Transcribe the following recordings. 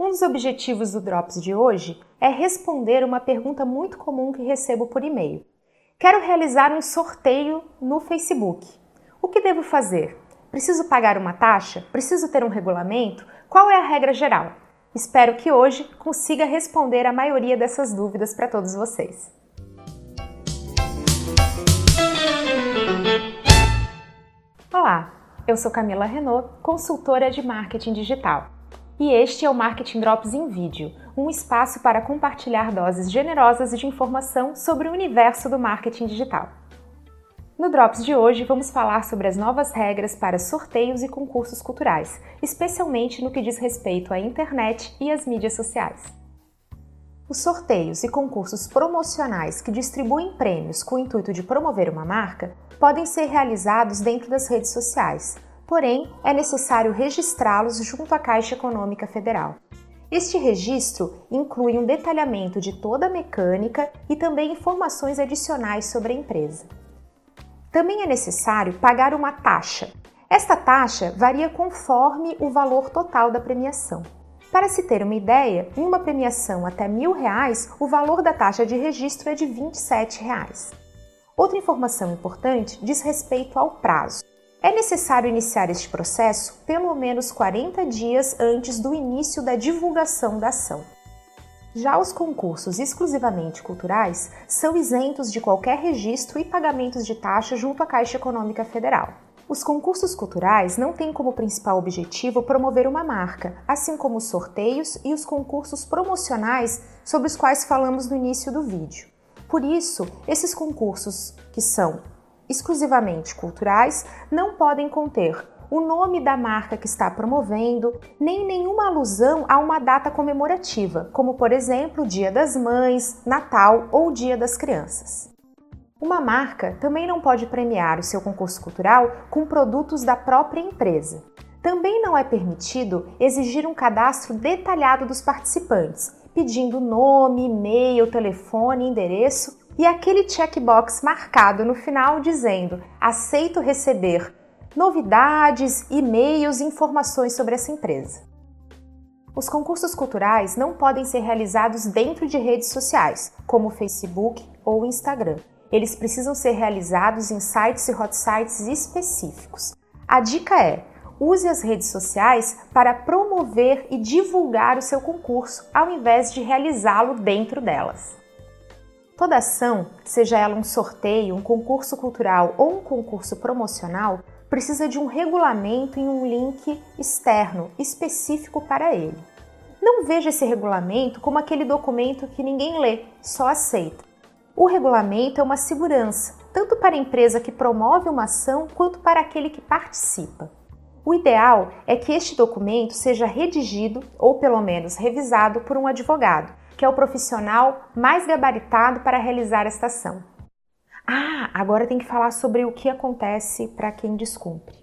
Um dos objetivos do Drops de hoje é responder uma pergunta muito comum que recebo por e-mail. Quero realizar um sorteio no Facebook. O que devo fazer? Preciso pagar uma taxa? Preciso ter um regulamento? Qual é a regra geral? Espero que hoje consiga responder a maioria dessas dúvidas para todos vocês. Olá, eu sou Camila Renault, consultora de marketing digital. E este é o Marketing Drops em Vídeo, um espaço para compartilhar doses generosas de informação sobre o universo do marketing digital. No Drops de hoje, vamos falar sobre as novas regras para sorteios e concursos culturais, especialmente no que diz respeito à internet e às mídias sociais. Os sorteios e concursos promocionais que distribuem prêmios com o intuito de promover uma marca podem ser realizados dentro das redes sociais, porém é necessário registrá-los junto à Caixa Econômica Federal. Este registro inclui um detalhamento de toda a mecânica e também informações adicionais sobre a empresa. Também é necessário pagar uma taxa. Esta taxa varia conforme o valor total da premiação. Para se ter uma ideia, em uma premiação até mil reais, o valor da taxa de registro é de 27 reais. Outra informação importante diz respeito ao prazo. É necessário iniciar este processo pelo menos 40 dias antes do início da divulgação da ação. Já os concursos exclusivamente culturais são isentos de qualquer registro e pagamentos de taxa junto à Caixa Econômica Federal. Os concursos culturais não têm como principal objetivo promover uma marca, assim como os sorteios e os concursos promocionais sobre os quais falamos no início do vídeo. Por isso, esses concursos, que são exclusivamente culturais não podem conter o nome da marca que está promovendo, nem nenhuma alusão a uma data comemorativa, como por exemplo Dia das Mães, Natal ou Dia das Crianças. Uma marca também não pode premiar o seu concurso cultural com produtos da própria empresa. Também não é permitido exigir um cadastro detalhado dos participantes, pedindo nome, e-mail, telefone, endereço e aquele checkbox marcado no final dizendo aceito receber novidades, e-mails e informações sobre essa empresa. Os concursos culturais não podem ser realizados dentro de redes sociais, como Facebook ou Instagram. Eles precisam ser realizados em sites e hot sites específicos. A dica é: use as redes sociais para promover e divulgar o seu concurso, ao invés de realizá-lo dentro delas. Toda ação, seja ela um sorteio, um concurso cultural ou um concurso promocional, precisa de um regulamento e um link externo específico para ele. Não veja esse regulamento como aquele documento que ninguém lê, só aceita. O regulamento é uma segurança, tanto para a empresa que promove uma ação quanto para aquele que participa. O ideal é que este documento seja redigido ou pelo menos revisado por um advogado, que é o profissional mais gabaritado para realizar esta ação. Ah, agora tem que falar sobre o que acontece para quem descumpre.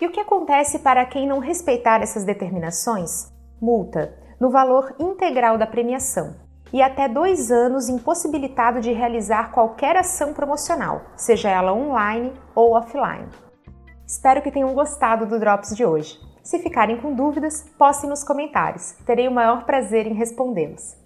E o que acontece para quem não respeitar essas determinações? Multa no valor integral da premiação e até dois anos impossibilitado de realizar qualquer ação promocional, seja ela online ou offline. Espero que tenham gostado do Drops de hoje. Se ficarem com dúvidas, postem nos comentários. Terei o maior prazer em respondê-los.